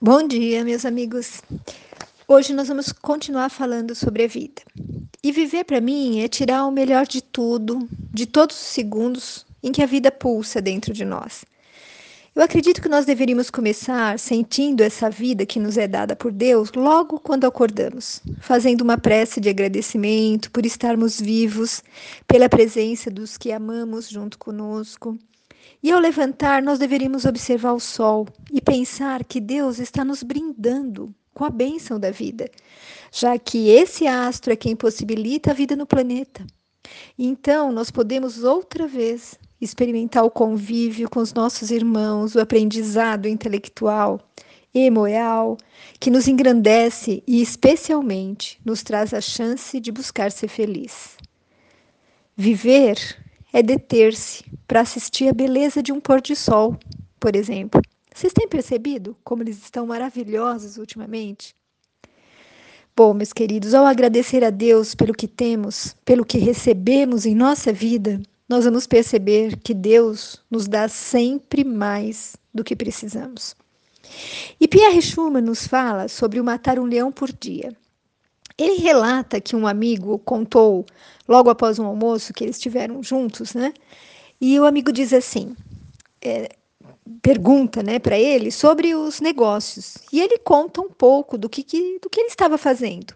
Bom dia, meus amigos. Hoje nós vamos continuar falando sobre a vida. E viver para mim é tirar o melhor de tudo, de todos os segundos em que a vida pulsa dentro de nós. Eu acredito que nós deveríamos começar sentindo essa vida que nos é dada por Deus logo quando acordamos, fazendo uma prece de agradecimento por estarmos vivos, pela presença dos que amamos junto conosco e ao levantar, nós deveríamos observar o sol e pensar que Deus está nos brindando com a bênção da vida, já que esse astro é quem possibilita a vida no planeta. Então, nós podemos outra vez experimentar o convívio com os nossos irmãos, o aprendizado intelectual e moral, que nos engrandece e, especialmente, nos traz a chance de buscar ser feliz. Viver é deter-se para assistir a beleza de um pôr de sol, por exemplo. Vocês têm percebido como eles estão maravilhosos ultimamente? Bom, meus queridos, ao agradecer a Deus pelo que temos, pelo que recebemos em nossa vida, nós vamos perceber que Deus nos dá sempre mais do que precisamos. E Pierre Schumann nos fala sobre o matar um leão por dia. Ele relata que um amigo contou, logo após um almoço que eles tiveram juntos, né? E o amigo diz assim: é, pergunta né, para ele sobre os negócios. E ele conta um pouco do que, que, do que ele estava fazendo.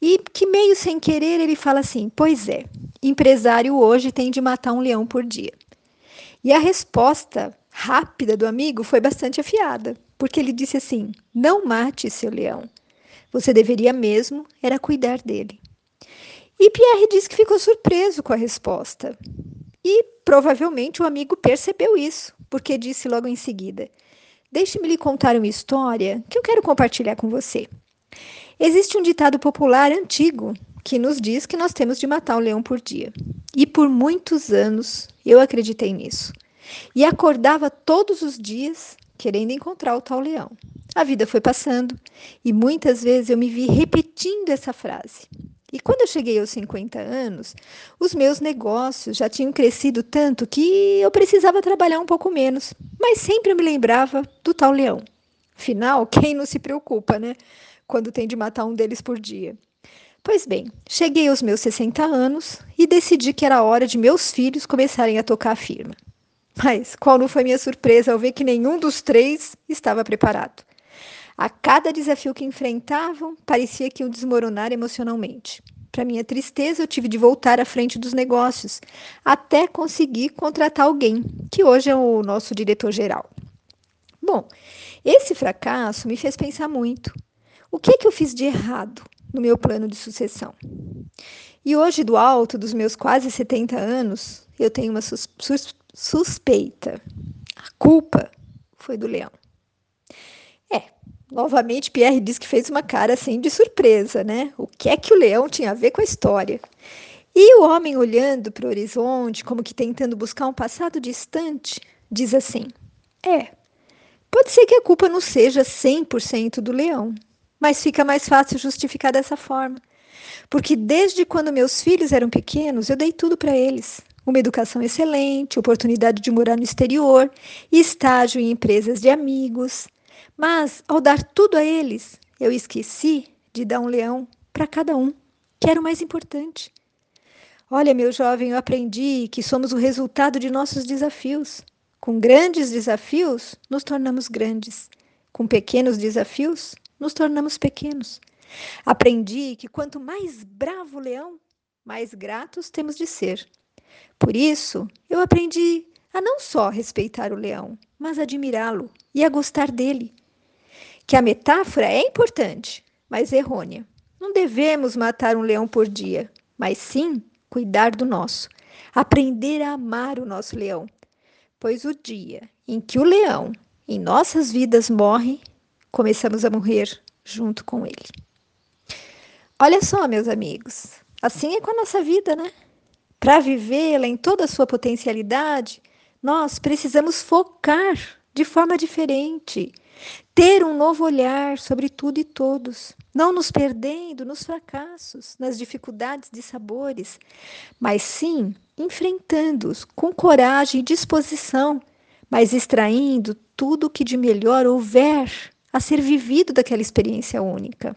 E que, meio sem querer, ele fala assim: Pois é, empresário hoje tem de matar um leão por dia. E a resposta rápida do amigo foi bastante afiada, porque ele disse assim: Não mate seu leão. Você deveria mesmo era cuidar dele. E Pierre disse que ficou surpreso com a resposta. E provavelmente o amigo percebeu isso, porque disse logo em seguida: Deixe-me lhe contar uma história que eu quero compartilhar com você. Existe um ditado popular antigo que nos diz que nós temos de matar um leão por dia. E por muitos anos eu acreditei nisso. E acordava todos os dias querendo encontrar o tal leão. A vida foi passando e muitas vezes eu me vi repetindo essa frase. E quando eu cheguei aos 50 anos, os meus negócios já tinham crescido tanto que eu precisava trabalhar um pouco menos, mas sempre eu me lembrava do tal leão. Afinal, quem não se preocupa, né? Quando tem de matar um deles por dia. Pois bem, cheguei aos meus 60 anos e decidi que era hora de meus filhos começarem a tocar a firma. Mas qual não foi minha surpresa ao ver que nenhum dos três estava preparado? A cada desafio que enfrentavam, parecia que iam desmoronar emocionalmente. Para minha tristeza, eu tive de voltar à frente dos negócios, até conseguir contratar alguém, que hoje é o nosso diretor-geral. Bom, esse fracasso me fez pensar muito. O que, é que eu fiz de errado no meu plano de sucessão? E hoje, do alto dos meus quase 70 anos, eu tenho uma sus sus suspeita. A culpa foi do leão. Novamente, Pierre diz que fez uma cara assim de surpresa, né? O que é que o leão tinha a ver com a história? E o homem, olhando para o horizonte, como que tentando buscar um passado distante, diz assim: É, pode ser que a culpa não seja 100% do leão, mas fica mais fácil justificar dessa forma. Porque desde quando meus filhos eram pequenos, eu dei tudo para eles. Uma educação excelente, oportunidade de morar no exterior, estágio em empresas de amigos, mas, ao dar tudo a eles, eu esqueci de dar um leão para cada um, que era o mais importante. Olha, meu jovem, eu aprendi que somos o resultado de nossos desafios. Com grandes desafios, nos tornamos grandes. Com pequenos desafios, nos tornamos pequenos. Aprendi que quanto mais bravo o leão, mais gratos temos de ser. Por isso, eu aprendi a não só respeitar o leão, mas admirá-lo e a gostar dele que a metáfora é importante, mas errônea. Não devemos matar um leão por dia, mas sim cuidar do nosso, aprender a amar o nosso leão, pois o dia em que o leão em nossas vidas morre, começamos a morrer junto com ele. Olha só, meus amigos, assim é com a nossa vida, né? Para vivê-la em toda a sua potencialidade, nós precisamos focar de forma diferente ter um novo olhar sobre tudo e todos, não nos perdendo nos fracassos, nas dificuldades de sabores, mas sim enfrentando-os com coragem e disposição, mas extraindo tudo o que de melhor houver a ser vivido daquela experiência única.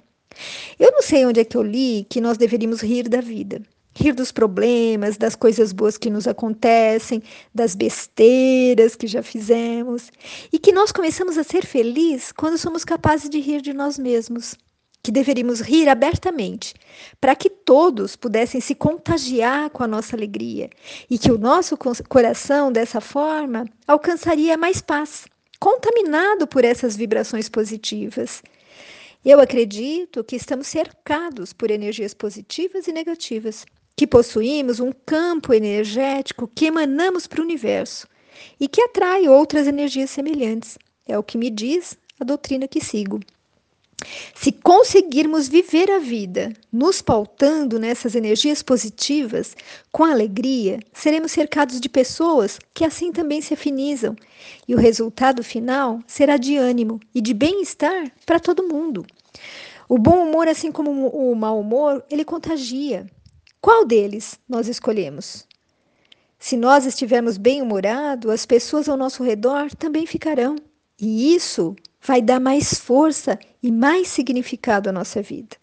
Eu não sei onde é que eu li que nós deveríamos rir da vida. Rir dos problemas, das coisas boas que nos acontecem, das besteiras que já fizemos. E que nós começamos a ser felizes quando somos capazes de rir de nós mesmos. Que deveríamos rir abertamente, para que todos pudessem se contagiar com a nossa alegria e que o nosso coração, dessa forma, alcançaria mais paz, contaminado por essas vibrações positivas. Eu acredito que estamos cercados por energias positivas e negativas, que possuímos um campo energético que emanamos para o universo e que atrai outras energias semelhantes. É o que me diz a doutrina que sigo. Se conseguirmos viver a vida nos pautando nessas energias positivas, com alegria, seremos cercados de pessoas que assim também se afinizam, e o resultado final será de ânimo e de bem-estar para todo mundo. O bom humor, assim como o mau humor, ele contagia. Qual deles nós escolhemos? Se nós estivermos bem-humorados, as pessoas ao nosso redor também ficarão. E isso vai dar mais força e mais significado à nossa vida.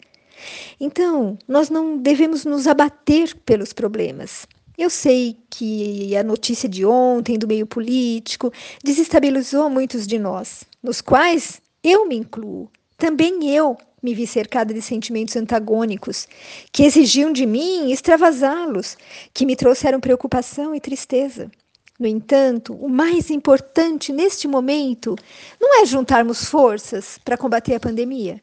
Então, nós não devemos nos abater pelos problemas. Eu sei que a notícia de ontem do meio político desestabilizou muitos de nós, nos quais eu me incluo. Também eu me vi cercada de sentimentos antagônicos, que exigiam de mim extravasá-los, que me trouxeram preocupação e tristeza. No entanto, o mais importante neste momento não é juntarmos forças para combater a pandemia.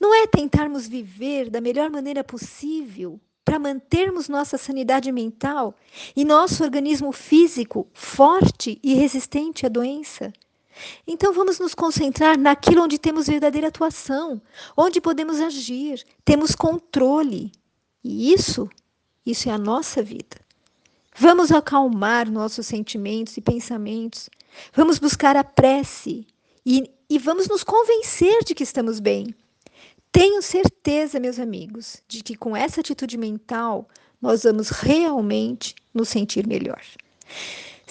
Não é tentarmos viver da melhor maneira possível para mantermos nossa sanidade mental e nosso organismo físico forte e resistente à doença. Então vamos nos concentrar naquilo onde temos verdadeira atuação, onde podemos agir, temos controle. E isso, isso é a nossa vida. Vamos acalmar nossos sentimentos e pensamentos. Vamos buscar a prece e, e vamos nos convencer de que estamos bem. Tenho certeza, meus amigos, de que com essa atitude mental nós vamos realmente nos sentir melhor.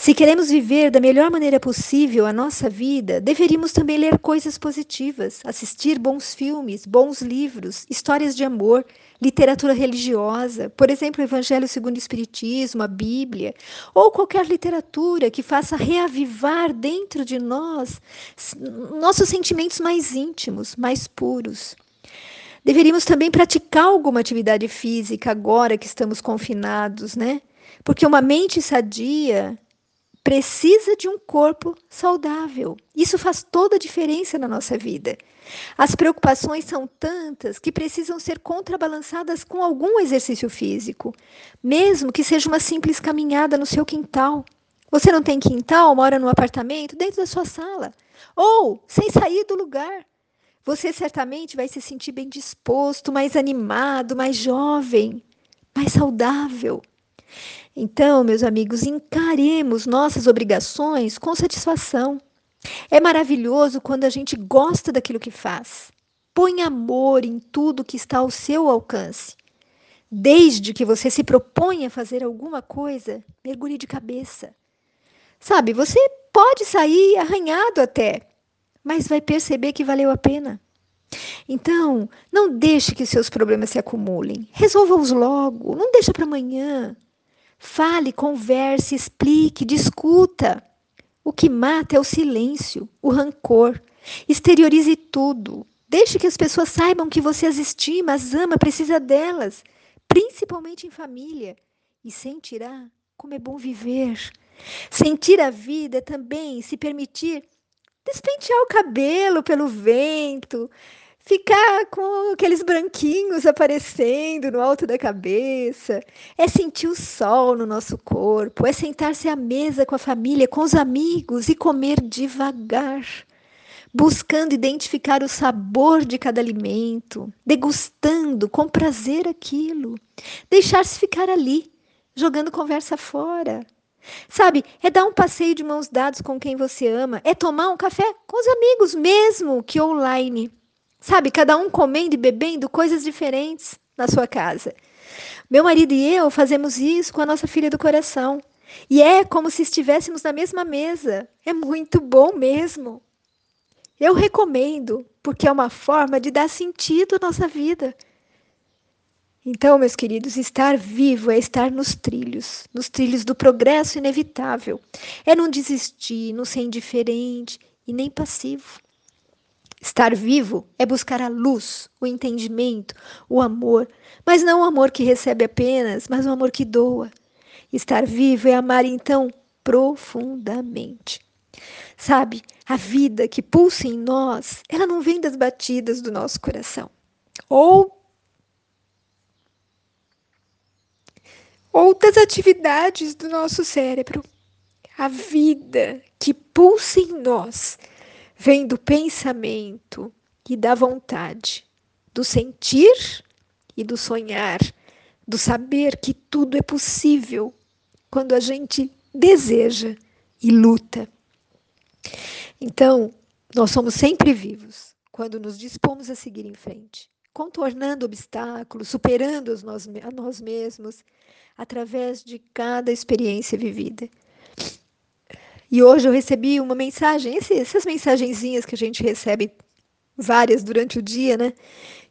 Se queremos viver da melhor maneira possível a nossa vida, deveríamos também ler coisas positivas, assistir bons filmes, bons livros, histórias de amor, literatura religiosa, por exemplo, o Evangelho segundo o Espiritismo, a Bíblia, ou qualquer literatura que faça reavivar dentro de nós nossos sentimentos mais íntimos, mais puros. Deveríamos também praticar alguma atividade física agora que estamos confinados, né? Porque uma mente sadia precisa de um corpo saudável. Isso faz toda a diferença na nossa vida. As preocupações são tantas que precisam ser contrabalançadas com algum exercício físico, mesmo que seja uma simples caminhada no seu quintal. Você não tem quintal, mora num apartamento, dentro da sua sala, ou sem sair do lugar. Você certamente vai se sentir bem disposto, mais animado, mais jovem, mais saudável. Então, meus amigos, encaremos nossas obrigações com satisfação. É maravilhoso quando a gente gosta daquilo que faz. Põe amor em tudo que está ao seu alcance. Desde que você se proponha a fazer alguma coisa, mergulhe de cabeça. Sabe, você pode sair arranhado até, mas vai perceber que valeu a pena. Então, não deixe que seus problemas se acumulem. Resolva-os logo, não deixa para amanhã. Fale, converse, explique, discuta. O que mata é o silêncio, o rancor. Exteriorize tudo. Deixe que as pessoas saibam que você as estima, as ama, precisa delas, principalmente em família. E sentirá como é bom viver. Sentir a vida é também se permitir despentear o cabelo pelo vento, ficar com aqueles branquinhos aparecendo no alto da cabeça, é sentir o sol no nosso corpo, é sentar-se à mesa com a família, com os amigos e comer devagar, buscando identificar o sabor de cada alimento, degustando com prazer aquilo, deixar-se ficar ali, jogando conversa fora. Sabe, é dar um passeio de mãos dadas com quem você ama, é tomar um café com os amigos, mesmo que online Sabe, cada um comendo e bebendo coisas diferentes na sua casa. Meu marido e eu fazemos isso com a nossa filha do coração. E é como se estivéssemos na mesma mesa. É muito bom mesmo. Eu recomendo, porque é uma forma de dar sentido à nossa vida. Então, meus queridos, estar vivo é estar nos trilhos, nos trilhos do progresso inevitável. É não desistir, não ser indiferente e nem passivo. Estar vivo é buscar a luz, o entendimento, o amor, mas não o amor que recebe apenas, mas o amor que doa. Estar vivo é amar então profundamente. Sabe, a vida que pulsa em nós, ela não vem das batidas do nosso coração. Ou ou das atividades do nosso cérebro. A vida que pulsa em nós vem do pensamento e da vontade, do sentir e do sonhar, do saber que tudo é possível quando a gente deseja e luta. Então, nós somos sempre vivos quando nos dispomos a seguir em frente, contornando obstáculos, superando nós, a nós mesmos através de cada experiência vivida. E hoje eu recebi uma mensagem, essas mensagenzinhas que a gente recebe várias durante o dia, né?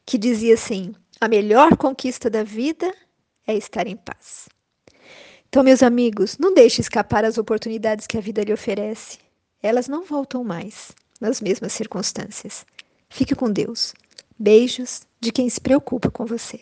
Que dizia assim: a melhor conquista da vida é estar em paz. Então, meus amigos, não deixe escapar as oportunidades que a vida lhe oferece. Elas não voltam mais nas mesmas circunstâncias. Fique com Deus. Beijos de quem se preocupa com você.